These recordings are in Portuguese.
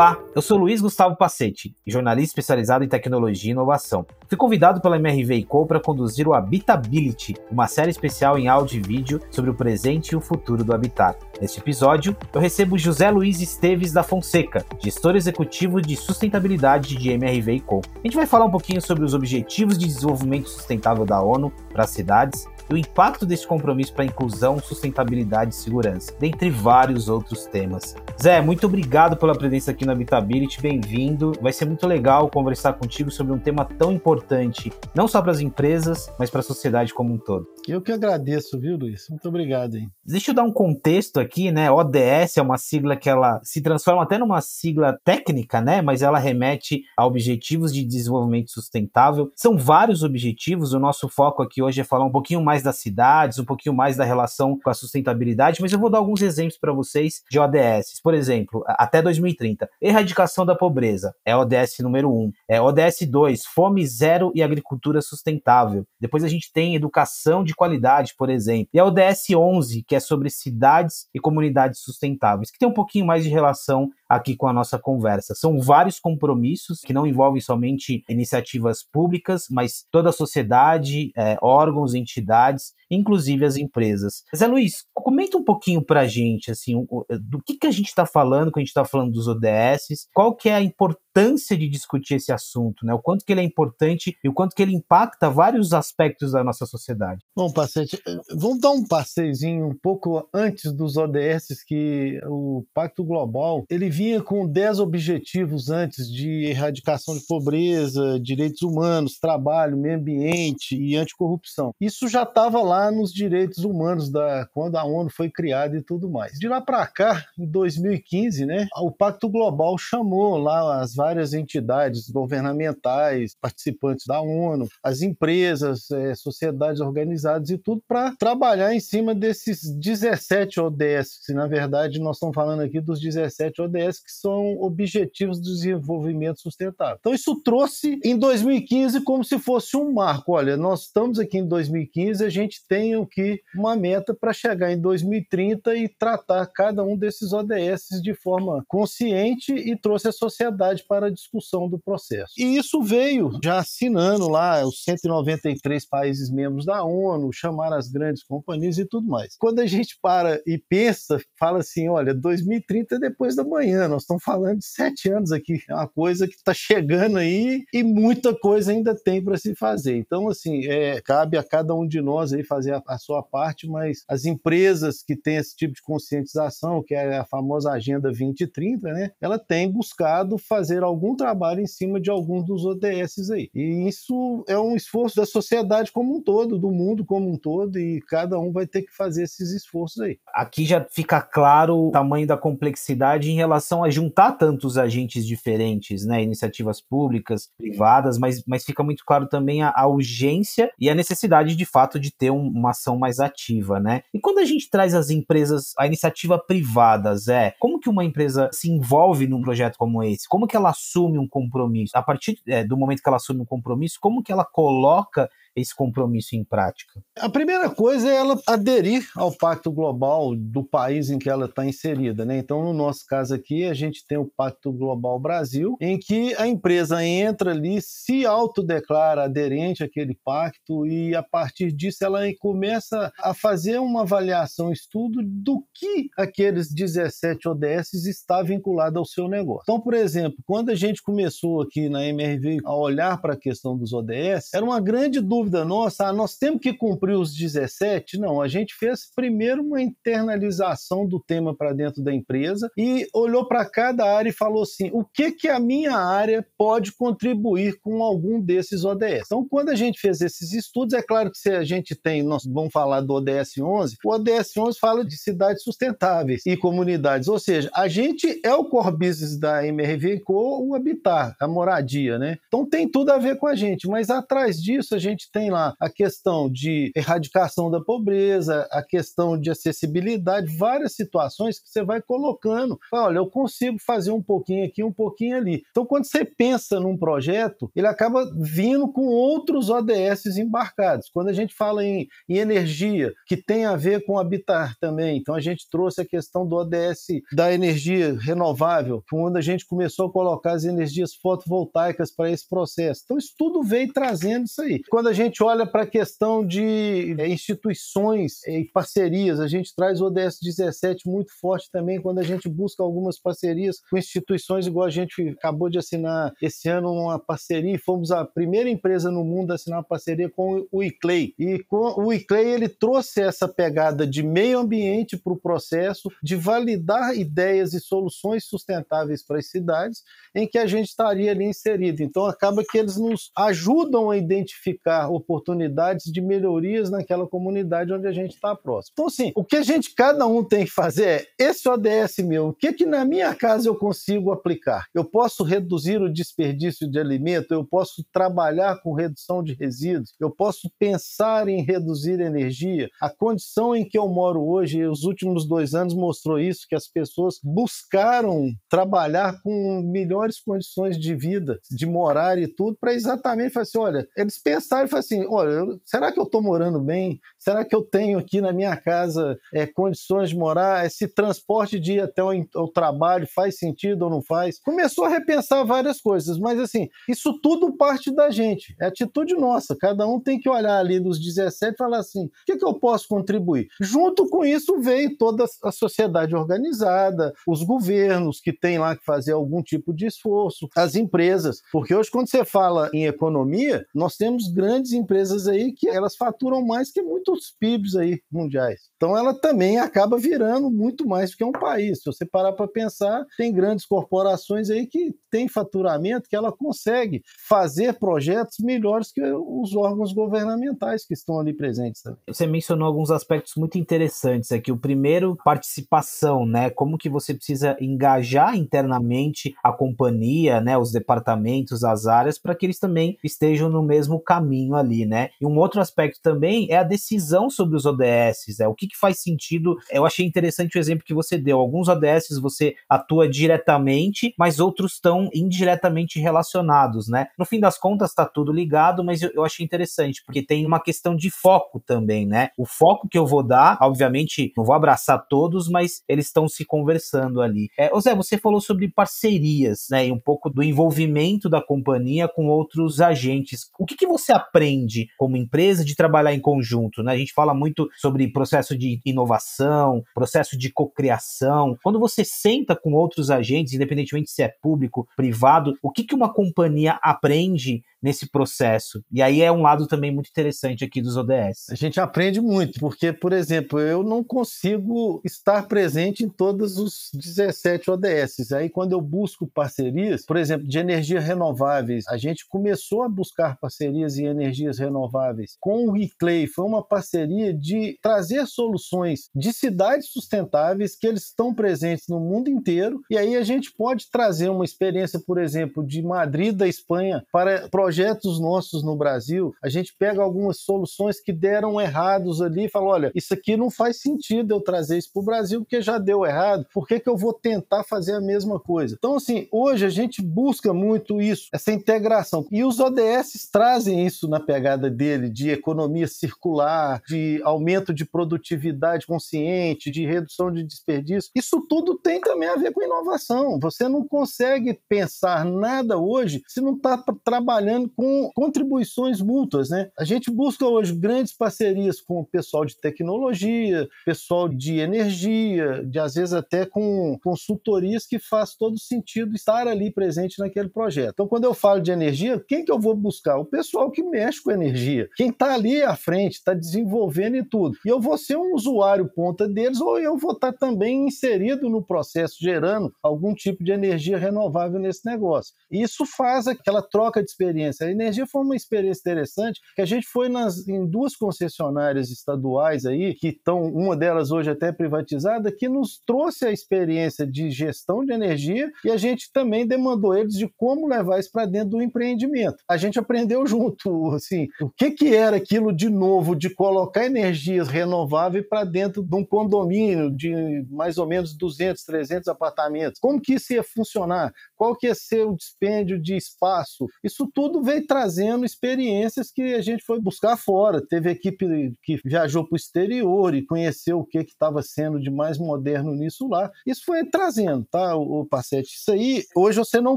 Olá, eu sou Luiz Gustavo Passetti, jornalista especializado em tecnologia e inovação. Fui convidado pela MRV Co para conduzir o Habitability, uma série especial em áudio e vídeo sobre o presente e o futuro do habitat. Neste episódio, eu recebo José Luiz Esteves da Fonseca, gestor executivo de sustentabilidade de MRV Co. A gente vai falar um pouquinho sobre os objetivos de desenvolvimento sustentável da ONU para as cidades e o impacto desse compromisso para a inclusão, sustentabilidade e segurança, dentre vários outros temas. Zé, muito obrigado pela presença aqui no Habitability, bem-vindo. Vai ser muito legal conversar contigo sobre um tema tão importante, não só para as empresas, mas para a sociedade como um todo. Eu que agradeço, viu, Luiz? Muito obrigado. Hein? Deixa eu dar um contexto aqui, né? ODS é uma sigla que ela se transforma até numa sigla técnica, né? Mas ela remete a objetivos de desenvolvimento sustentável. São vários objetivos, o nosso foco aqui hoje é falar um pouquinho mais mais das cidades, um pouquinho mais da relação com a sustentabilidade, mas eu vou dar alguns exemplos para vocês de ODS. Por exemplo, até 2030, erradicação da pobreza, é ODS número 1. É ODS 2, fome zero e agricultura sustentável. Depois a gente tem educação de qualidade, por exemplo. E a ODS 11, que é sobre cidades e comunidades sustentáveis, que tem um pouquinho mais de relação aqui com a nossa conversa. São vários compromissos que não envolvem somente iniciativas públicas, mas toda a sociedade, é, órgãos, entidades, inclusive as empresas. Zé Luiz, comenta um pouquinho para a gente, assim, do que, que a gente está falando quando a gente está falando dos ODS, qual que é a importância de discutir esse assunto, né? O quanto que ele é importante e o quanto que ele impacta vários aspectos da nossa sociedade. Bom, Pacete, vamos dar um passeiozinho um pouco antes dos ODS, que o Pacto Global, ele vinha com 10 objetivos antes de erradicação de pobreza, direitos humanos, trabalho, meio ambiente e anticorrupção. Isso já estava lá nos direitos humanos da quando a ONU foi criada e tudo mais. De lá para cá, em 2015, né, o Pacto Global chamou lá as várias entidades governamentais, participantes da ONU, as empresas, é, sociedades organizadas e tudo para trabalhar em cima desses 17 ODS, que na verdade nós estamos falando aqui dos 17 ODS que são objetivos do desenvolvimento sustentável. Então, isso trouxe em 2015 como se fosse um marco. Olha, nós estamos aqui em 2015, a gente tem o que uma meta para chegar em 2030 e tratar cada um desses ODS de forma consciente e trouxe a sociedade para a discussão do processo. E isso veio já assinando lá os 193 países membros da ONU, chamar as grandes companhias e tudo mais. Quando a gente para e pensa, fala assim, olha, 2030 é depois da manhã, amanhã, nós estamos falando de sete anos aqui, é uma coisa que está chegando aí e muita coisa ainda tem para se fazer. Então, assim, é, cabe a cada um de nós aí fazer a, a, sua parte, mas as empresas que têm esse tipo de conscientização, que é a famosa Agenda 2030, né, ela tem buscado fazer algum trabalho em cima de alguns dos ODS aí. E isso é um esforço da sociedade como um todo, do mundo como um todo, e cada um vai ter que fazer esses esforços aí. Aqui já fica claro o tamanho da complexidade em relação relação a juntar tantos agentes diferentes, né, iniciativas públicas, privadas, mas, mas fica muito claro também a, a urgência e a necessidade de fato de ter um, uma ação mais ativa, né? E quando a gente traz as empresas, a iniciativa privada, Zé, como que uma empresa se envolve num projeto como esse? Como que ela assume um compromisso? A partir é, do momento que ela assume um compromisso, como que ela coloca esse compromisso em prática? A primeira coisa é ela aderir ao Pacto Global do país em que ela está inserida. Né? Então, no nosso caso aqui, a gente tem o Pacto Global Brasil, em que a empresa entra ali, se autodeclara aderente àquele pacto e, a partir disso, ela começa a fazer uma avaliação, estudo do que aqueles 17 ODS está vinculado ao seu negócio. Então, por exemplo, quando a gente começou aqui na MRV a olhar para a questão dos ODS, era uma grande dúvida dúvida nossa, ah, nós temos que cumprir os 17? Não, a gente fez primeiro uma internalização do tema para dentro da empresa e olhou para cada área e falou assim: o que que a minha área pode contribuir com algum desses ODS? Então, quando a gente fez esses estudos, é claro que se a gente tem, nós vamos falar do ODS 11, o ODS 11 fala de cidades sustentáveis e comunidades, ou seja, a gente é o core business da MRV com o habitat, a moradia, né? Então tem tudo a ver com a gente, mas atrás disso a gente tem lá a questão de erradicação da pobreza, a questão de acessibilidade, várias situações que você vai colocando. Olha, eu consigo fazer um pouquinho aqui, um pouquinho ali. Então, quando você pensa num projeto, ele acaba vindo com outros ODS embarcados. Quando a gente fala em, em energia, que tem a ver com habitar também, então a gente trouxe a questão do ODS da energia renovável, quando a gente começou a colocar as energias fotovoltaicas para esse processo. Então, isso tudo veio trazendo isso aí. Quando a gente olha para a questão de é, instituições e parcerias, a gente traz o ODS 17 muito forte também quando a gente busca algumas parcerias com instituições, igual a gente acabou de assinar esse ano uma parceria, fomos a primeira empresa no mundo a assinar uma parceria com o ICLEI. E com o ICLEI ele trouxe essa pegada de meio ambiente para o processo, de validar ideias e soluções sustentáveis para as cidades, em que a gente estaria ali inserido. Então acaba que eles nos ajudam a identificar oportunidades de melhorias naquela comunidade onde a gente está próximo. Então, assim, o que a gente, cada um tem que fazer é esse ODS meu, o que que na minha casa eu consigo aplicar? Eu posso reduzir o desperdício de alimento, eu posso trabalhar com redução de resíduos, eu posso pensar em reduzir energia. A condição em que eu moro hoje, os últimos dois anos mostrou isso, que as pessoas buscaram trabalhar com melhores condições de vida, de morar e tudo, para exatamente falar assim, olha, eles pensaram e assim, olha, será que eu estou morando bem? Será que eu tenho aqui na minha casa é, condições de morar? Esse transporte de ir até o, o trabalho faz sentido ou não faz? Começou a repensar várias coisas, mas assim, isso tudo parte da gente, é atitude nossa. Cada um tem que olhar ali dos 17 e falar assim: o que, que eu posso contribuir? Junto com isso veio toda a sociedade organizada, os governos que têm lá que fazer algum tipo de esforço, as empresas, porque hoje, quando você fala em economia, nós temos grandes empresas aí que elas faturam mais que muitos PIBs aí mundiais. Então ela também acaba virando muito mais do que um país. Se você parar para pensar, tem grandes corporações aí que têm faturamento que ela consegue fazer projetos melhores que os órgãos governamentais que estão ali presentes também. Você mencionou alguns aspectos muito interessantes aqui. O primeiro, participação, né? Como que você precisa engajar internamente a companhia, né, os departamentos, as áreas para que eles também estejam no mesmo caminho ali, né? E um outro aspecto também é a decisão sobre os ODS, é o que que faz sentido. Eu achei interessante o exemplo que você deu. Alguns ODS você atua diretamente, mas outros estão indiretamente relacionados, né? No fim das contas, está tudo ligado, mas eu, eu achei interessante, porque tem uma questão de foco também, né? O foco que eu vou dar, obviamente, não vou abraçar todos, mas eles estão se conversando ali. É, Zé, você falou sobre parcerias, né? E um pouco do envolvimento da companhia com outros agentes. O que, que você aprende como empresa de trabalhar em conjunto, né? A gente fala muito sobre processo de inovação, processo de cocriação. Quando você senta com outros agentes, independentemente se é público, privado, o que, que uma companhia aprende nesse processo. E aí é um lado também muito interessante aqui dos ODS. A gente aprende muito, porque, por exemplo, eu não consigo estar presente em todos os 17 ODS. Aí, quando eu busco parcerias, por exemplo, de energias renováveis, a gente começou a buscar parcerias em energias renováveis com o Reclay. Foi uma parceria de trazer soluções de cidades sustentáveis que eles estão presentes no mundo inteiro. E aí a gente pode trazer uma experiência, por exemplo, de Madrid, da Espanha, para projetos projetos nossos no Brasil, a gente pega algumas soluções que deram errados ali e fala: olha, isso aqui não faz sentido eu trazer isso para o Brasil porque já deu errado, por que, que eu vou tentar fazer a mesma coisa? Então, assim, hoje a gente busca muito isso, essa integração. E os ODS trazem isso na pegada dele, de economia circular, de aumento de produtividade consciente, de redução de desperdício. Isso tudo tem também a ver com inovação. Você não consegue pensar nada hoje se não está trabalhando trabalhando com contribuições mútuas, né? A gente busca hoje grandes parcerias com o pessoal de tecnologia, pessoal de energia, de às vezes até com consultorias que faz todo sentido estar ali presente naquele projeto. Então, quando eu falo de energia, quem que eu vou buscar? O pessoal que mexe com energia. Quem está ali à frente, está desenvolvendo e tudo. E eu vou ser um usuário ponta deles ou eu vou estar tá também inserido no processo, gerando algum tipo de energia renovável nesse negócio. E isso faz aquela troca de experiência experiência. A energia foi uma experiência interessante, que a gente foi nas, em duas concessionárias estaduais aí, que estão, uma delas hoje até privatizada, que nos trouxe a experiência de gestão de energia e a gente também demandou eles de como levar isso para dentro do empreendimento. A gente aprendeu junto, assim, o que, que era aquilo de novo, de colocar energias renováveis para dentro de um condomínio de mais ou menos 200, 300 apartamentos. Como que isso ia funcionar? Qual que ia ser o dispêndio de espaço? Isso tudo veio trazendo experiências que a gente foi buscar fora. Teve equipe que viajou para o exterior e conheceu o que estava sendo de mais moderno nisso lá. Isso foi trazendo, tá, o, Pacete? Isso aí, hoje você não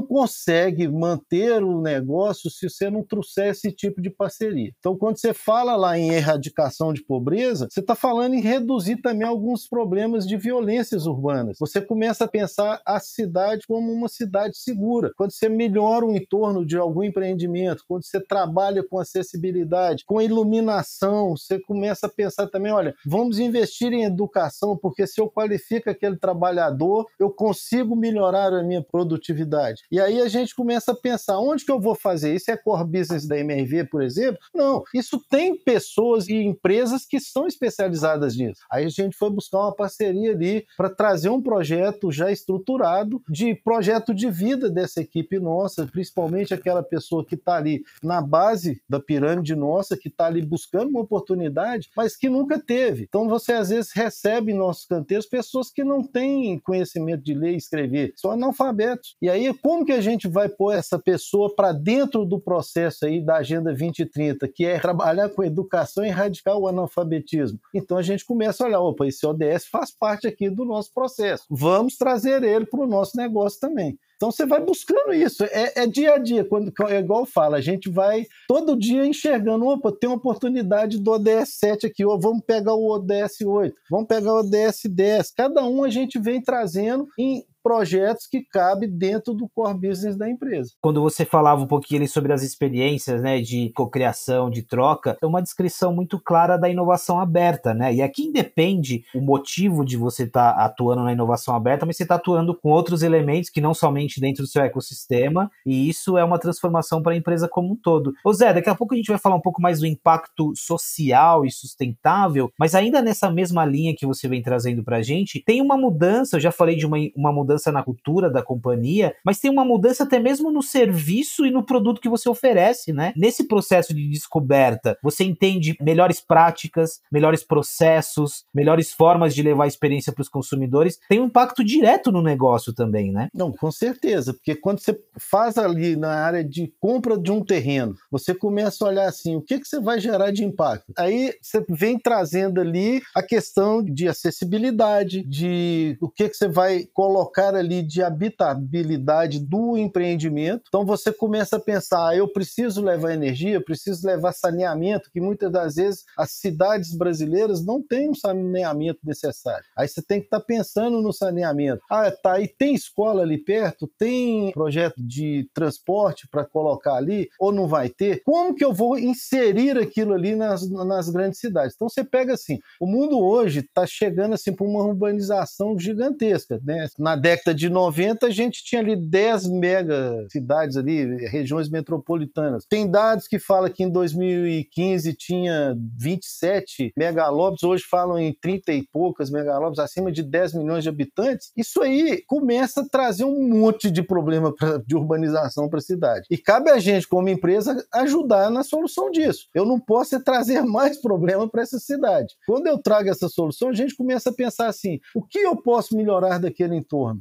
consegue manter o negócio se você não trouxer esse tipo de parceria. Então, quando você fala lá em erradicação de pobreza, você está falando em reduzir também alguns problemas de violências urbanas. Você começa a pensar a cidade como uma cidade segura. Quando você melhora o entorno de algum empreendimento, quando você trabalha com acessibilidade, com iluminação, você começa a pensar também, olha, vamos investir em educação, porque se eu qualifico aquele trabalhador, eu consigo melhorar a minha produtividade. E aí a gente começa a pensar, onde que eu vou fazer? Isso é core business da MRV, por exemplo? Não, isso tem pessoas e empresas que são especializadas nisso. Aí a gente foi buscar uma parceria ali para trazer um projeto já estruturado de projeto de vida dessa equipe nossa, principalmente aquela pessoa que está ali na base da pirâmide nossa, que está ali buscando uma oportunidade, mas que nunca teve. Então você às vezes recebe em nossos canteiros pessoas que não têm conhecimento de ler e escrever, são analfabetos. E aí como que a gente vai pôr essa pessoa para dentro do processo aí da Agenda 2030, que é trabalhar com educação e erradicar o analfabetismo? Então a gente começa a olhar, opa, esse ODS faz parte aqui do nosso processo. Vamos trazer ele para o nosso negócio também. Então você vai buscando isso, é, é, dia a dia, quando, é igual fala, a gente vai todo dia enxergando, opa, tem uma oportunidade do ODS 7 aqui, ou vamos pegar o ODS 8, vamos pegar o ODS 10, cada um a gente vem trazendo em projetos que cabem dentro do core business da empresa. Quando você falava um pouquinho sobre as experiências né, de cocriação, de troca, é uma descrição muito clara da inovação aberta, né? E aqui independe o motivo de você estar tá atuando na inovação aberta, mas você está atuando com outros elementos que não somente dentro do seu ecossistema, e isso é uma transformação para a empresa como um todo. Ô Zé, daqui a pouco a gente vai falar um pouco mais do impacto social e sustentável, mas ainda nessa mesma linha que você vem trazendo para a gente, tem uma mudança, eu já falei de uma, uma mudança mudança na cultura da companhia, mas tem uma mudança até mesmo no serviço e no produto que você oferece, né? Nesse processo de descoberta, você entende melhores práticas, melhores processos, melhores formas de levar a experiência para os consumidores, tem um impacto direto no negócio também, né? Não, com certeza, porque quando você faz ali na área de compra de um terreno, você começa a olhar assim, o que, que você vai gerar de impacto? Aí você vem trazendo ali a questão de acessibilidade, de o que, que você vai colocar ali de habitabilidade do empreendimento. Então você começa a pensar, ah, eu preciso levar energia, preciso levar saneamento, que muitas das vezes as cidades brasileiras não têm um saneamento necessário. Aí você tem que estar tá pensando no saneamento. Ah, tá, e tem escola ali perto, tem projeto de transporte para colocar ali, ou não vai ter? Como que eu vou inserir aquilo ali nas, nas grandes cidades? Então você pega assim, o mundo hoje está chegando assim para uma urbanização gigantesca, né? Na década década de 90, a gente tinha ali 10 mega cidades ali, regiões metropolitanas. Tem dados que falam que em 2015 tinha 27 megalópolis, hoje falam em 30 e poucas megalópolis, acima de 10 milhões de habitantes. Isso aí começa a trazer um monte de problema pra, de urbanização para a cidade. E cabe a gente, como empresa, ajudar na solução disso. Eu não posso é trazer mais problema para essa cidade. Quando eu trago essa solução, a gente começa a pensar assim: o que eu posso melhorar daquele entorno?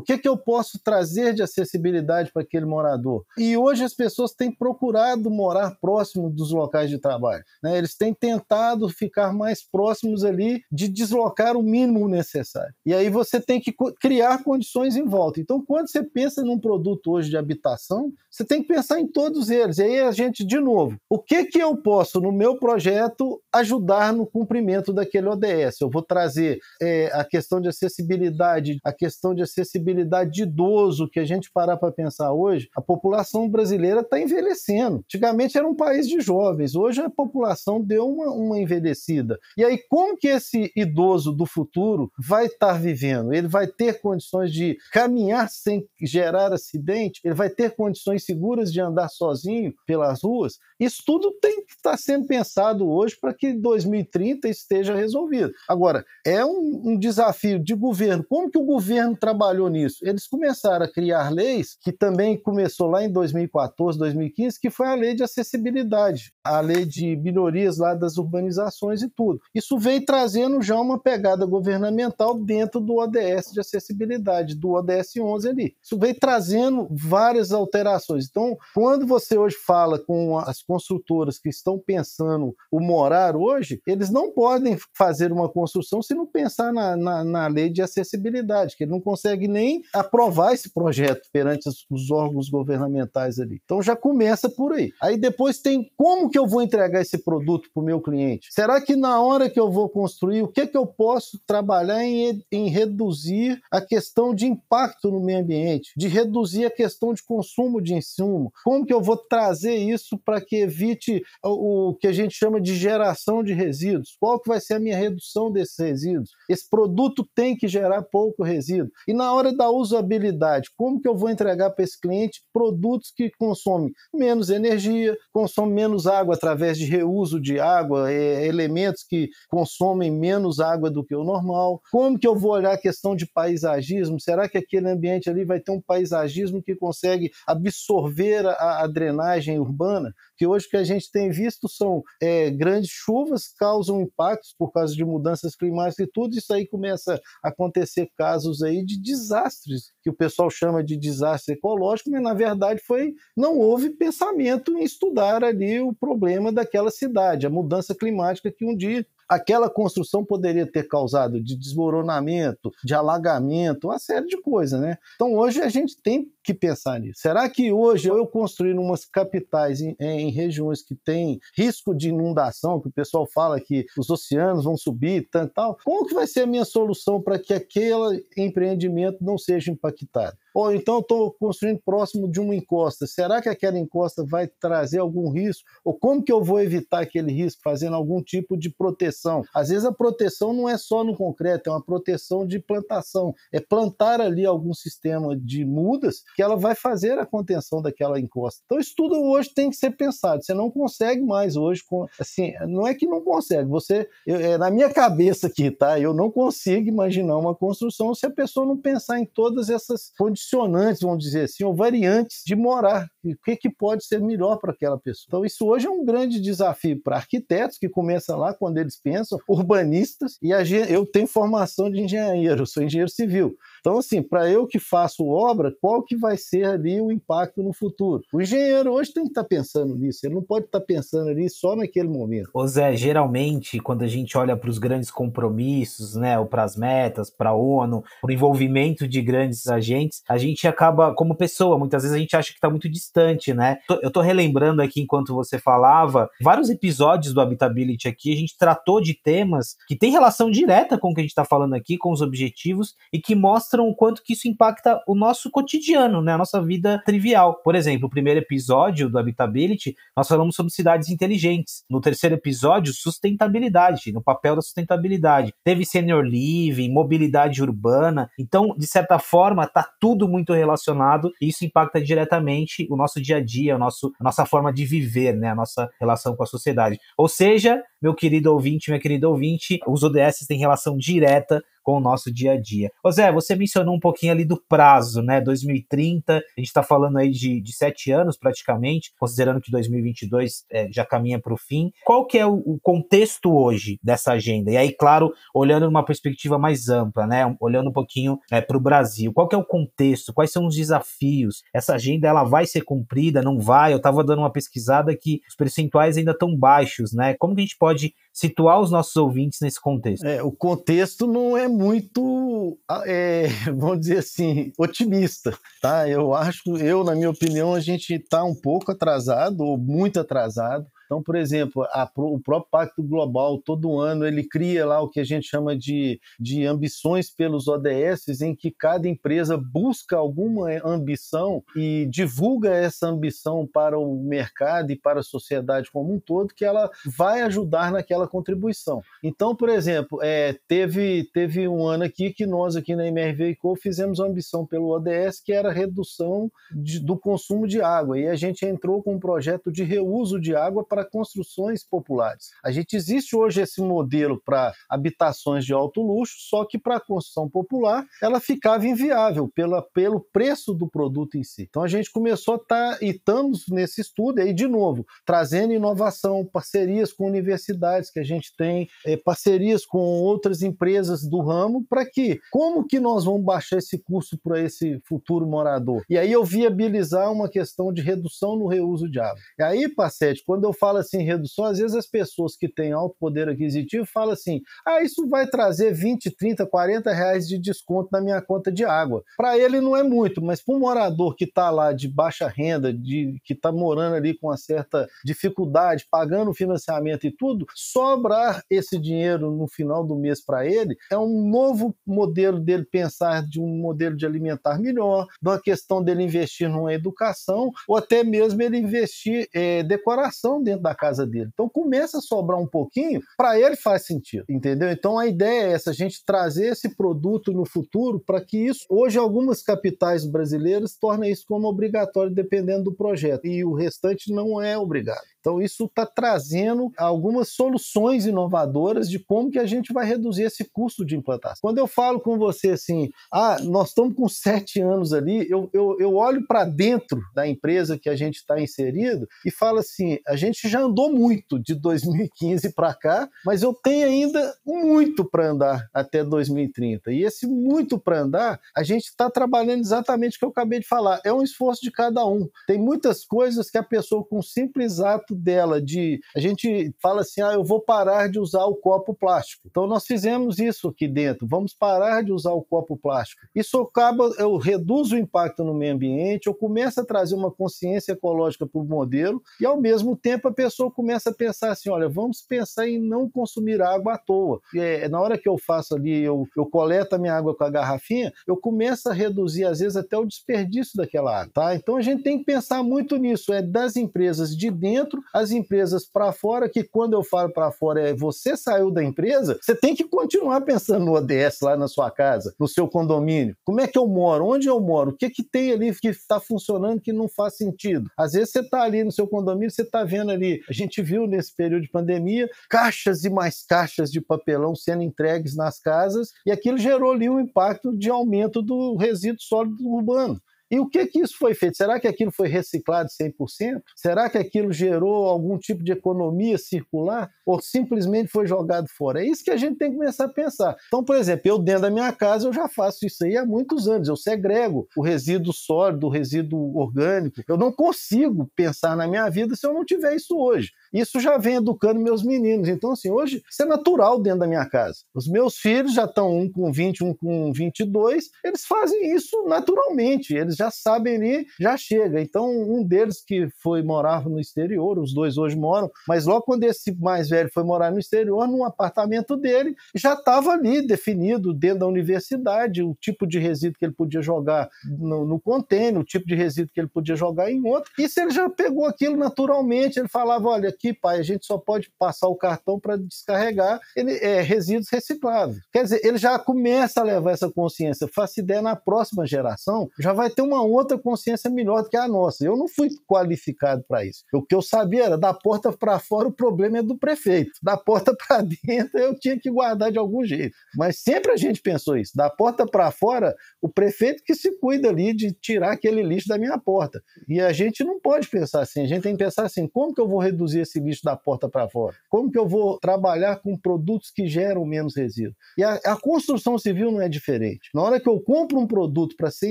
O que, que eu posso trazer de acessibilidade para aquele morador? E hoje as pessoas têm procurado morar próximo dos locais de trabalho. Né? Eles têm tentado ficar mais próximos ali de deslocar o mínimo necessário. E aí você tem que criar condições em volta. Então, quando você pensa num produto hoje de habitação, você tem que pensar em todos eles. E aí a gente, de novo, o que, que eu posso, no meu projeto, ajudar no cumprimento daquele ODS? Eu vou trazer é, a questão de acessibilidade, a questão de acessibilidade acessibilidade de idoso, que a gente parar para pensar hoje, a população brasileira está envelhecendo. Antigamente era um país de jovens, hoje a população deu uma, uma envelhecida. E aí, como que esse idoso do futuro vai estar tá vivendo? Ele vai ter condições de caminhar sem gerar acidente? Ele vai ter condições seguras de andar sozinho pelas ruas? Isso tudo tem que estar tá sendo pensado hoje para que 2030 esteja resolvido. Agora, é um, um desafio de governo. Como que o governo trabalhou nisso? Eles começaram a criar leis, que também começou lá em 2014, 2015, que foi a lei de acessibilidade, a lei de minorias lá das urbanizações e tudo. Isso veio trazendo já uma pegada governamental dentro do ODS de acessibilidade, do ODS 11 ali. Isso veio trazendo várias alterações. Então, quando você hoje fala com as construtoras que estão pensando o morar hoje, eles não podem fazer uma construção se não pensar na, na, na lei de acessibilidade, que ele não consegue nem aprovar esse projeto perante os órgãos governamentais ali. Então já começa por aí. Aí depois tem como que eu vou entregar esse produto para o meu cliente? Será que na hora que eu vou construir, o que, que eu posso trabalhar em, em reduzir a questão de impacto no meio ambiente, de reduzir a questão de consumo de insumo? Como que eu vou trazer isso para que evite o, o que a gente chama de geração de resíduos? Qual que vai ser a minha redução desses resíduos? Esse produto tem que gerar pouco resíduo. E na hora da usabilidade, como que eu vou entregar para esse cliente produtos que consomem menos energia, consomem menos água através de reuso de água, é, elementos que consomem menos água do que o normal? Como que eu vou olhar a questão de paisagismo? Será que aquele ambiente ali vai ter um paisagismo que consegue absorver a, a drenagem urbana? Que hoje o que a gente tem visto são é, grandes chuvas causam impactos por causa de mudanças climáticas e tudo isso aí começa a acontecer casos aí de desastres que o pessoal chama de desastre ecológico, mas na verdade foi não houve pensamento em estudar ali o problema daquela cidade, a mudança climática que um dia aquela construção poderia ter causado de desmoronamento, de alagamento, uma série de coisas, né? Então hoje a gente tem que pensar nisso. Será que hoje eu construir umas capitais em, em regiões que têm risco de inundação, que o pessoal fala que os oceanos vão subir, tal, tal, como que vai ser a minha solução para que aquele empreendimento não seja impactado? Ou então estou construindo próximo de uma encosta. Será que aquela encosta vai trazer algum risco? Ou como que eu vou evitar aquele risco fazendo algum tipo de proteção? Às vezes a proteção não é só no concreto, é uma proteção de plantação. É plantar ali algum sistema de mudas que ela vai fazer a contenção daquela encosta. Então isso tudo hoje tem que ser pensado. Você não consegue mais hoje, assim, não é que não consegue. Você, eu, é na minha cabeça aqui, tá? Eu não consigo imaginar uma construção se a pessoa não pensar em todas essas condicionantes, vamos dizer assim, ou variantes de morar. O que, que pode ser melhor para aquela pessoa. Então, isso hoje é um grande desafio para arquitetos, que começa lá quando eles pensam, urbanistas, e eu tenho formação de engenheiro, sou engenheiro civil. Então, assim, para eu que faço obra, qual que vai ser ali o impacto no futuro? O engenheiro hoje tem que estar tá pensando nisso, ele não pode estar tá pensando ali só naquele momento. Ô Zé, geralmente, quando a gente olha para os grandes compromissos, né, ou para as metas, para a ONU, para o envolvimento de grandes agentes, a gente acaba, como pessoa, muitas vezes a gente acha que está muito distante, né? Eu estou relembrando aqui enquanto você falava, vários episódios do Habitability aqui, a gente tratou de temas que têm relação direta com o que a gente está falando aqui, com os objetivos, e que mostram o quanto que isso impacta o nosso cotidiano, né? A nossa vida trivial. Por exemplo, o primeiro episódio do Habitability, nós falamos sobre cidades inteligentes. No terceiro episódio, sustentabilidade, no papel da sustentabilidade. Teve senior living, mobilidade urbana. Então, de certa forma, tá tudo muito relacionado e isso impacta diretamente o nosso dia a dia, nosso, a nossa forma de viver, né? A nossa relação com a sociedade. Ou seja, meu querido ouvinte, minha querida ouvinte, os ODS têm relação direta com o nosso dia a dia. Ô Zé, você mencionou um pouquinho ali do prazo, né? 2030, a gente está falando aí de, de sete anos praticamente, considerando que 2022 é, já caminha para o fim. Qual que é o, o, contexto hoje dessa agenda? E aí, claro, olhando numa perspectiva mais ampla, né? Olhando um pouquinho é, para o Brasil. Qual que é o contexto? Quais são os desafios? Essa agenda ela vai ser cumprida? Não vai? Eu estava dando uma pesquisada que os percentuais ainda estão baixos, né? Como que a gente pode situar os nossos ouvintes nesse contexto? É, o contexto não é muito, é, vamos dizer assim, otimista, tá? Eu acho, eu na minha opinião, a gente está um pouco atrasado ou muito atrasado Então, por exemplo, a, o próprio Pacto Global, todo ano, ele cria lá o que a gente chama de, de ambições pelos ODS, em que cada empresa busca alguma ambição e divulga essa ambição para o mercado e para a sociedade como um todo, que ela vai ajudar naquela contribuição. Então, por exemplo, é, teve, teve um ano aqui que nós aqui na MRV Co fizemos uma ambição pelo ODS que era redução de, do consumo de água e a gente entrou com um projeto de reuso de água para construções populares. A gente existe hoje esse modelo para habitações de alto luxo, só que para a construção popular ela ficava inviável pela, pelo preço do produto em si. Então a gente começou a estar tá, e estamos nesse estudo aí de novo, trazendo inovação, parcerias com universidades que a gente tem, é, parcerias com outras empresas do ramo para que como que nós vamos baixar esse custo para esse futuro morador? E aí eu viabilizar uma questão de redução no reuso de água. E aí, Pacete, quando eu falo assim redução, às vezes as pessoas que têm alto poder aquisitivo falam assim: ah, isso vai trazer 20, 30, 40 reais de desconto na minha conta de água. Para ele não é muito, mas para um morador que está lá de baixa renda, de que está morando ali com uma certa dificuldade, pagando financiamento e tudo, sobrar esse dinheiro no final do mês para ele é um novo modelo dele pensar de um modelo de alimentar melhor, de uma questão dele investir numa educação ou até mesmo ele investir é, decoração dentro da casa dele. Então começa a sobrar um pouquinho, para ele faz sentido, entendeu? Então a ideia é essa, a gente trazer esse produto no futuro para que isso, hoje algumas capitais brasileiras tornam isso como obrigatório dependendo do projeto e o restante não é obrigado. Então, isso está trazendo algumas soluções inovadoras de como que a gente vai reduzir esse custo de implantação. Quando eu falo com você assim, ah, nós estamos com sete anos ali, eu, eu, eu olho para dentro da empresa que a gente está inserido e falo assim, a gente já andou muito de 2015 para cá, mas eu tenho ainda muito para andar até 2030. E esse muito para andar, a gente está trabalhando exatamente o que eu acabei de falar. É um esforço de cada um. Tem muitas coisas que a pessoa, com simples ato dela de a gente fala assim, ah, eu vou parar de usar o copo plástico. Então nós fizemos isso aqui dentro. Vamos parar de usar o copo plástico. Isso acaba, eu reduzo o impacto no meio ambiente, eu começo a trazer uma consciência ecológica para o modelo e ao mesmo tempo a pessoa começa a pensar assim, olha, vamos pensar em não consumir água à toa. E é, na hora que eu faço ali, eu, eu coleto a minha água com a garrafinha, eu começo a reduzir às vezes até o desperdício daquela água, tá? Então a gente tem que pensar muito nisso, é das empresas de dentro as empresas para fora, que quando eu falo para fora é você saiu da empresa, você tem que continuar pensando no ODS lá na sua casa, no seu condomínio. Como é que eu moro? Onde eu moro? O que, que tem ali que está funcionando que não faz sentido? Às vezes você está ali no seu condomínio, você está vendo ali, a gente viu nesse período de pandemia, caixas e mais caixas de papelão sendo entregues nas casas, e aquilo gerou ali um impacto de aumento do resíduo sólido urbano. E o que que isso foi feito? Será que aquilo foi reciclado 100%? Será que aquilo gerou algum tipo de economia circular? Ou simplesmente foi jogado fora? É isso que a gente tem que começar a pensar. Então, por exemplo, eu dentro da minha casa eu já faço isso aí há muitos anos. Eu segrego o resíduo sólido, o resíduo orgânico. Eu não consigo pensar na minha vida se eu não tiver isso hoje. Isso já vem educando meus meninos. Então, assim, hoje isso é natural dentro da minha casa. Os meus filhos já estão um com 20, um com 22, eles fazem isso naturalmente. Eles já sabem ali, já chega. Então, um deles que foi morar no exterior, os dois hoje moram, mas logo quando esse mais velho foi morar no exterior, num apartamento dele, já estava ali definido dentro da universidade o tipo de resíduo que ele podia jogar no, no o tipo de resíduo que ele podia jogar em outro. Isso ele já pegou aquilo naturalmente. Ele falava: olha, aqui, pai, a gente só pode passar o cartão para descarregar ele, é, resíduos recicláveis. Quer dizer, ele já começa a levar essa consciência. Faço ideia na próxima geração, já vai ter uma outra consciência melhor do que a nossa. Eu não fui qualificado para isso. O que eu sabia era da porta para fora o problema é do prefeito. Da porta para dentro eu tinha que guardar de algum jeito. Mas sempre a gente pensou isso. Da porta para fora, o prefeito que se cuida ali de tirar aquele lixo da minha porta. E a gente não pode pensar assim. A gente tem que pensar assim: como que eu vou reduzir esse lixo da porta para fora? Como que eu vou trabalhar com produtos que geram menos resíduo? E a, a construção civil não é diferente. Na hora que eu compro um produto para ser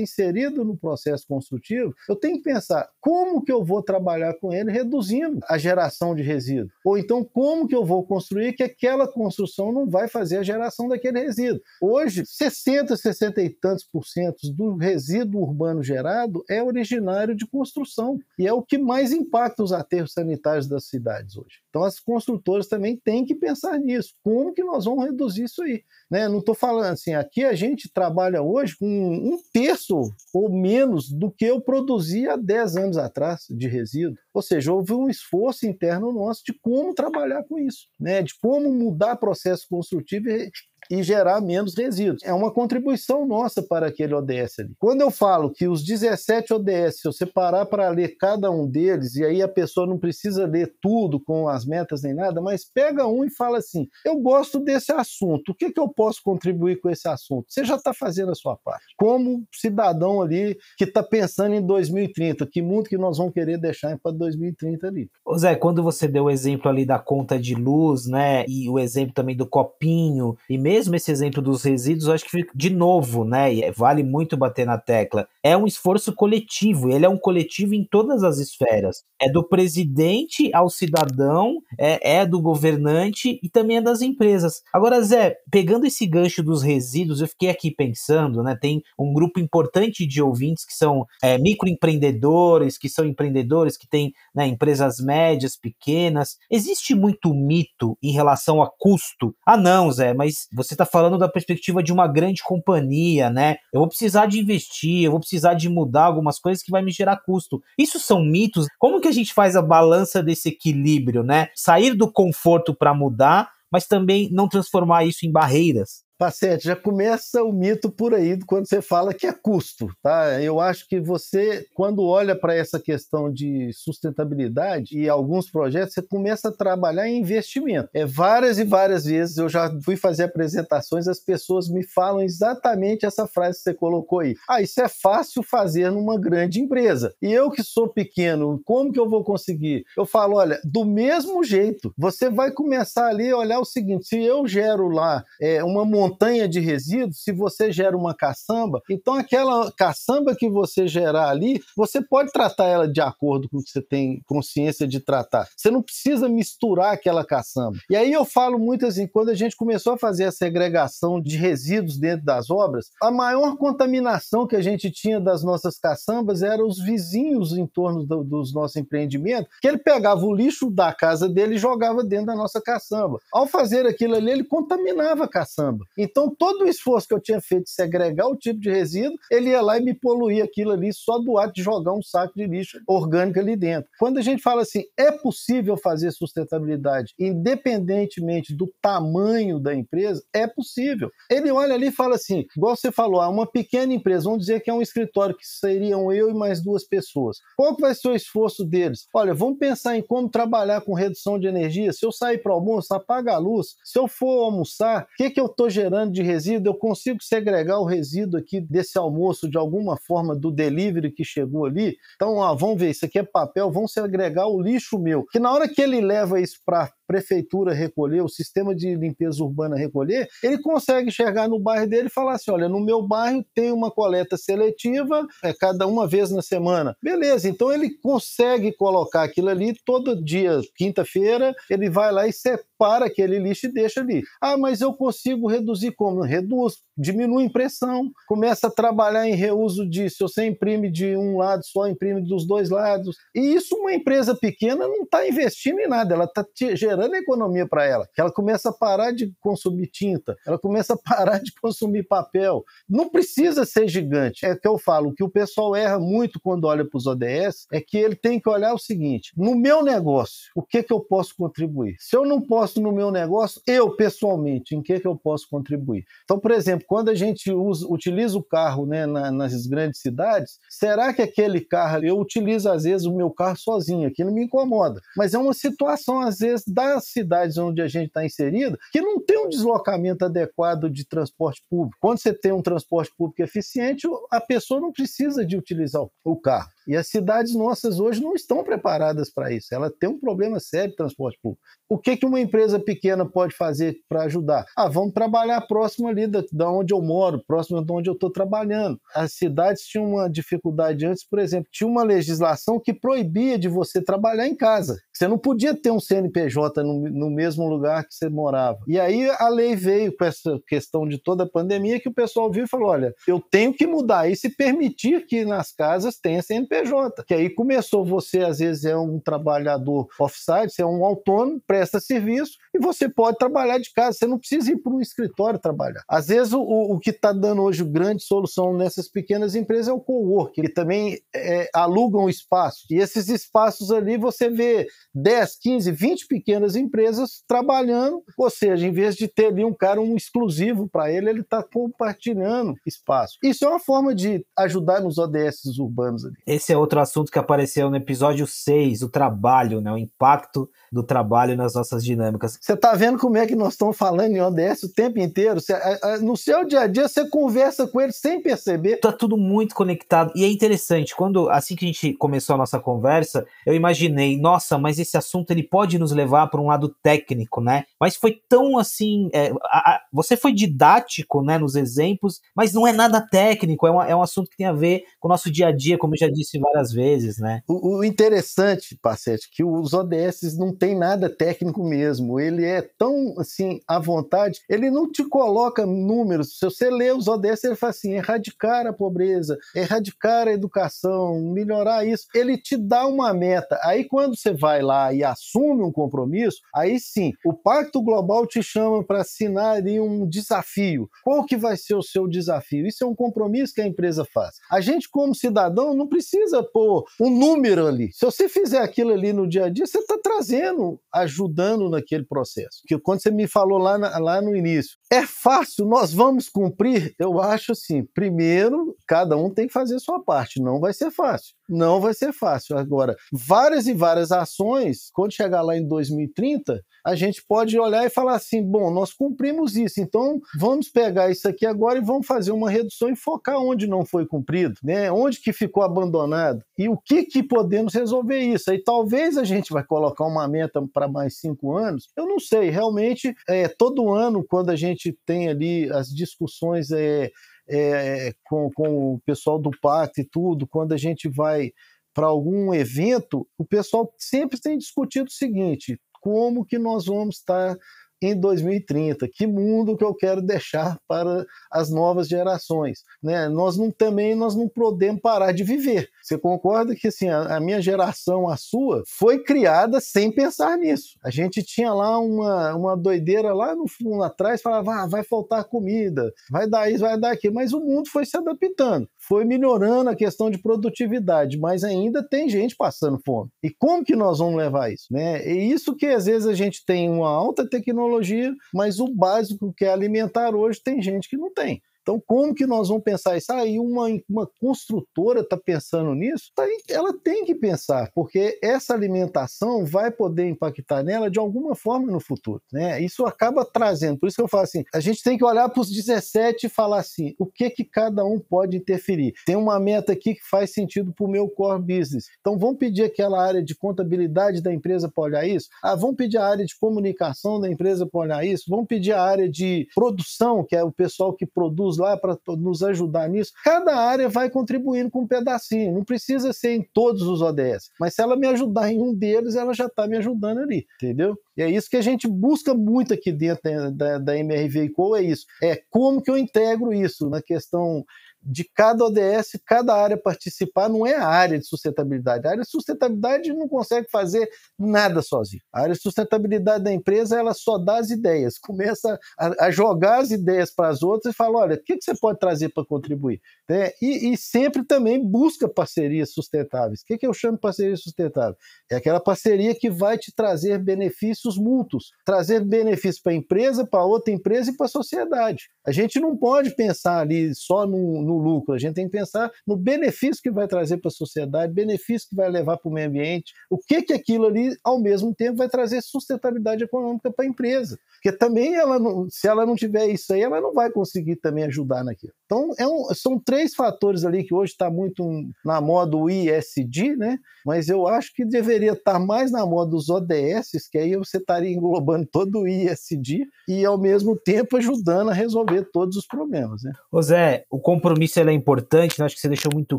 inserido no processo construtivo, eu tenho que pensar como que eu vou trabalhar com ele reduzindo a geração de resíduo. Ou então, como que eu vou construir que aquela construção não vai fazer a geração daquele resíduo. Hoje, 60, 60 e tantos por cento do resíduo urbano gerado é originário de construção. E é o que mais impacta os aterros sanitários das cidades hoje. Então, as construtoras também têm que pensar nisso. Como que nós vamos reduzir isso aí? Né? Não estou falando assim, aqui a gente trabalha hoje com um terço ou menos do que eu produzia há 10 anos atrás de resíduo. Ou seja, houve um esforço interno nosso de como trabalhar com isso, né? de como mudar processo construtivo e e gerar menos resíduos. É uma contribuição nossa para aquele ODS ali. Quando eu falo que os 17 ODS, se eu separar para ler cada um deles, e aí a pessoa não precisa ler tudo com as metas nem nada, mas pega um e fala assim: eu gosto desse assunto, o que, que eu posso contribuir com esse assunto? Você já está fazendo a sua parte. Como cidadão ali que está pensando em 2030, que mundo que nós vamos querer deixar para 2030 ali. Ô Zé, quando você deu o exemplo ali da conta de luz, né, e o exemplo também do copinho, e mesmo esse exemplo dos resíduos, eu acho que de novo, né? E vale muito bater na tecla. É um esforço coletivo, ele é um coletivo em todas as esferas. É do presidente ao cidadão, é, é do governante e também é das empresas. Agora, Zé, pegando esse gancho dos resíduos, eu fiquei aqui pensando, né? Tem um grupo importante de ouvintes que são é, microempreendedores, que são empreendedores, que têm né, empresas médias, pequenas. Existe muito mito em relação a custo? Ah, não, Zé, mas você está falando da perspectiva de uma grande companhia, né? Eu vou precisar de investir, eu vou precisar de mudar algumas coisas que vai me gerar custo. Isso são mitos. Como que a gente faz a balança desse equilíbrio, né? Sair do conforto para mudar, mas também não transformar isso em barreiras. Pacete, já começa o mito por aí quando você fala que é custo, tá? Eu acho que você, quando olha para essa questão de sustentabilidade e alguns projetos, você começa a trabalhar em investimento. É várias e várias vezes eu já fui fazer apresentações, as pessoas me falam exatamente essa frase que você colocou aí. Ah, isso é fácil fazer numa grande empresa. E eu que sou pequeno, como que eu vou conseguir? Eu falo, olha, do mesmo jeito, você vai começar ali a olhar o seguinte: se eu gero lá é, uma montanha montanha de resíduos, se você gera uma caçamba, então aquela caçamba que você gerar ali, você pode tratar ela de acordo com o que você tem consciência de tratar. Você não precisa misturar aquela caçamba. E aí eu falo muito assim, quando a gente começou a fazer a segregação de resíduos dentro das obras, a maior contaminação que a gente tinha das nossas caçambas eram os vizinhos em torno do, dos nossos empreendimentos, que ele pegava o lixo da casa dele e jogava dentro da nossa caçamba. Ao fazer aquilo ali, ele contaminava a caçamba. Então, todo o esforço que eu tinha feito de segregar o tipo de resíduo, ele ia lá e me poluía aquilo ali só do ato de jogar um saco de lixo orgânico ali dentro. Quando a gente fala assim, é possível fazer sustentabilidade independentemente do tamanho da empresa, é possível. Ele olha ali e fala assim, igual você falou, ah, uma pequena empresa, vamos dizer que é um escritório que seriam eu e mais duas pessoas. Qual que vai ser o esforço deles? Olha, vamos pensar em como trabalhar com redução de energia. Se eu sair para almoço, apaga a luz. Se eu for almoçar, o que, que eu estou gerando? Gerando de resíduo, eu consigo segregar o resíduo aqui desse almoço de alguma forma do delivery que chegou ali. Então, ó, vamos ver, isso aqui é papel, vamos segregar o lixo meu. Que na hora que ele leva isso para prefeitura recolher, o sistema de limpeza urbana recolher, ele consegue chegar no bairro dele e falar assim: olha, no meu bairro tem uma coleta seletiva, é cada uma vez na semana. Beleza, então ele consegue colocar aquilo ali todo dia, quinta-feira, ele vai lá e separa aquele lixo e deixa ali. Ah, mas eu consigo reduzir como? Reduz, diminui a impressão, começa a trabalhar em reuso disso. Você imprime de um lado só, imprime dos dois lados. E isso uma empresa pequena não está investindo em nada, ela está gerando gerando economia para ela, que ela começa a parar de consumir tinta, ela começa a parar de consumir papel. Não precisa ser gigante. É que eu falo, que o pessoal erra muito quando olha para os ODS é que ele tem que olhar o seguinte: no meu negócio, o que, que eu posso contribuir? Se eu não posso no meu negócio, eu pessoalmente, em que, que eu posso contribuir? Então, por exemplo, quando a gente usa, utiliza o carro né, na, nas grandes cidades, será que aquele carro, eu utilizo às vezes o meu carro sozinho, aquilo me incomoda, mas é uma situação às vezes da das cidades onde a gente está inserido que não tem um deslocamento adequado de transporte público. Quando você tem um transporte público eficiente, a pessoa não precisa de utilizar o carro. E as cidades nossas hoje não estão preparadas para isso. Ela tem um problema sério de transporte público. O que, que uma empresa pequena pode fazer para ajudar? Ah, vamos trabalhar próximo ali da, da onde eu moro, próximo de onde eu estou trabalhando. As cidades tinham uma dificuldade antes, por exemplo, tinha uma legislação que proibia de você trabalhar em casa. Você não podia ter um CNPJ no, no mesmo lugar que você morava. E aí a lei veio com essa questão de toda a pandemia que o pessoal viu e falou: olha, eu tenho que mudar isso e permitir que nas casas tenha CNPJ. Que aí começou você, às vezes, é um trabalhador off-site, você é um autônomo, presta serviço e você pode trabalhar de casa. Você não precisa ir para um escritório trabalhar. Às vezes, o, o que está dando hoje grande solução nessas pequenas empresas é o co-work, que também é, alugam espaço. E esses espaços ali você vê 10, 15, 20 pequenas empresas trabalhando, ou seja, em vez de ter ali um cara um exclusivo para ele, ele está compartilhando espaço. Isso é uma forma de ajudar nos ODS urbanos ali. Esse é outro assunto que apareceu no episódio 6, o trabalho, né? o impacto do trabalho nas nossas dinâmicas. Você está vendo como é que nós estamos falando em ODS o tempo inteiro? Você, no seu dia a dia, você conversa com ele sem perceber. Está tudo muito conectado. E é interessante, quando assim que a gente começou a nossa conversa, eu imaginei, nossa, mas esse assunto ele pode nos levar para um lado técnico, né? Mas foi tão assim. É, a, a, você foi didático né, nos exemplos, mas não é nada técnico, é, uma, é um assunto que tem a ver com o nosso dia a dia, como eu já disse várias vezes, né? O, o interessante, Pacete, que os ODS não tem nada técnico mesmo. Ele é tão assim à vontade, ele não te coloca números. Se você lê os ODS, ele fala assim: erradicar a pobreza, erradicar a educação, melhorar isso. Ele te dá uma meta. Aí quando você vai lá e assume um compromisso, aí sim, o Pacto Global te chama para assinar ali um desafio. Qual que vai ser o seu desafio? Isso é um compromisso que a empresa faz. A gente, como cidadão, não precisa pôr um número ali. Se você fizer aquilo ali no dia a dia, você está trazendo ajudando naquele processo. Que quando você me falou lá, na, lá no início, é fácil, nós vamos cumprir? Eu acho assim, primeiro, cada um tem que fazer a sua parte, não vai ser fácil. Não vai ser fácil. Agora, várias e várias ações, quando chegar lá em 2030, a gente pode olhar e falar assim: bom, nós cumprimos isso, então vamos pegar isso aqui agora e vamos fazer uma redução e focar onde não foi cumprido, né? onde que ficou abandonado e o que, que podemos resolver isso. Aí talvez a gente vai colocar uma meta para mais cinco anos, eu não sei, realmente, é, todo ano, quando a gente tem ali as discussões. É, é, com, com o pessoal do pacto e tudo, quando a gente vai para algum evento, o pessoal sempre tem discutido o seguinte: como que nós vamos estar em 2030, que mundo que eu quero deixar para as novas gerações, né? Nós não também nós não podemos parar de viver. Você concorda que assim, a, a minha geração, a sua, foi criada sem pensar nisso. A gente tinha lá uma, uma doideira lá no fundo atrás, falava, ah, vai faltar comida, vai dar isso, vai dar aquilo, mas o mundo foi se adaptando, foi melhorando a questão de produtividade, mas ainda tem gente passando fome. E como que nós vamos levar isso, né? É isso que às vezes a gente tem uma alta tecnologia, mas o básico que é alimentar hoje tem gente que não tem. Então, como que nós vamos pensar isso? Aí ah, uma, uma construtora está pensando nisso? Tá, ela tem que pensar, porque essa alimentação vai poder impactar nela de alguma forma no futuro. Né? Isso acaba trazendo. Por isso que eu falo assim: a gente tem que olhar para os 17 e falar assim: o que que cada um pode interferir? Tem uma meta aqui que faz sentido para o meu core business. Então, vamos pedir aquela área de contabilidade da empresa para olhar isso? Ah, vamos pedir a área de comunicação da empresa para olhar isso? Vamos pedir a área de produção, que é o pessoal que produz lá para nos ajudar nisso. Cada área vai contribuindo com um pedacinho, não precisa ser em todos os ODS, mas se ela me ajudar em um deles, ela já está me ajudando ali, entendeu? E é isso que a gente busca muito aqui dentro da, da, da MRV Equal, é isso. É como que eu integro isso na questão de cada ODS, cada área participar, não é a área de sustentabilidade. A área de sustentabilidade não consegue fazer nada sozinho. A área de sustentabilidade da empresa, ela só dá as ideias, começa a, jogar as ideias para as outras e fala, olha, o que, você pode trazer para contribuir? É, e, e, sempre também busca parcerias sustentáveis. O que, que eu chamo de parceria sustentável? É aquela parceria que vai te trazer benefícios mútuos, trazer benefícios para a empresa, para outra empresa e para a sociedade. A gente não pode pensar ali só num no lucro, a gente tem que pensar no benefício que vai trazer para a sociedade, benefício que vai levar para o meio ambiente, o que que aquilo ali, ao mesmo tempo, vai trazer sustentabilidade econômica para a empresa. Porque também, ela não, se ela não tiver isso aí, ela não vai conseguir também ajudar naquilo. Então, é um, são três fatores ali que hoje está muito na moda o ISD, né? Mas eu acho que deveria estar tá mais na moda os ODS, que aí você estaria englobando todo o ISD e, ao mesmo tempo, ajudando a resolver todos os problemas, né? Ô Zé, o compromisso é importante, né? acho que você deixou muito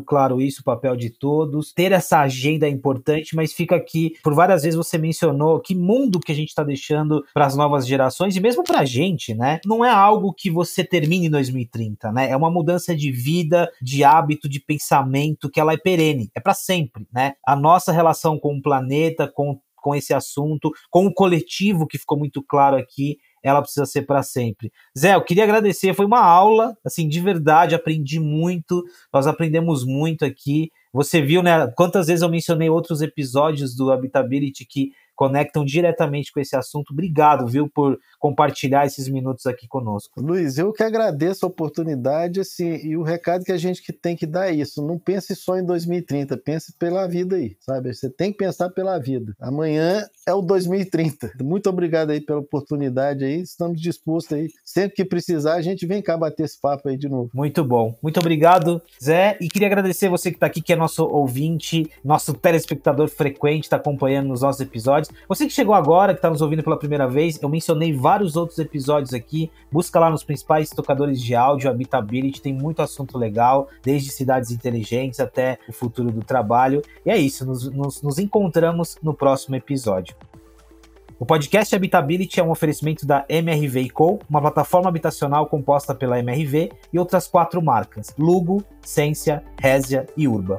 claro isso, o papel de todos. Ter essa agenda é importante, mas fica aqui, por várias vezes você mencionou que mundo que a gente está deixando para as novas gerações e mesmo para a gente, né? Não é algo que você termine em 2030, né? É uma mudança de vida, de hábito, de pensamento que ela é perene, é para sempre, né? A nossa relação com o planeta, com com esse assunto, com o coletivo que ficou muito claro aqui, ela precisa ser para sempre. Zé, eu queria agradecer, foi uma aula, assim, de verdade, aprendi muito, nós aprendemos muito aqui. Você viu, né, quantas vezes eu mencionei outros episódios do Habitability que conectam diretamente com esse assunto. Obrigado, viu, por compartilhar esses minutos aqui conosco. Luiz, eu que agradeço a oportunidade, assim, e o recado que a gente que tem que dar é isso, não pense só em 2030, pense pela vida aí, sabe? Você tem que pensar pela vida. Amanhã é o 2030. Muito obrigado aí pela oportunidade aí, estamos dispostos aí, sempre que precisar, a gente vem cá bater esse papo aí de novo. Muito bom. Muito obrigado, Zé, e queria agradecer você que está aqui, que é nosso ouvinte, nosso telespectador frequente, está acompanhando nos nossos episódios. Você que chegou agora, que está nos ouvindo pela primeira vez, eu mencionei vários outros episódios aqui. Busca lá nos principais tocadores de áudio, Habitability, tem muito assunto legal, desde cidades inteligentes até o futuro do trabalho. E é isso, nos, nos, nos encontramos no próximo episódio. O podcast Habitability é um oferecimento da MRV Co., uma plataforma habitacional composta pela MRV e outras quatro marcas: Lugo, Sensia, Resia e Urba.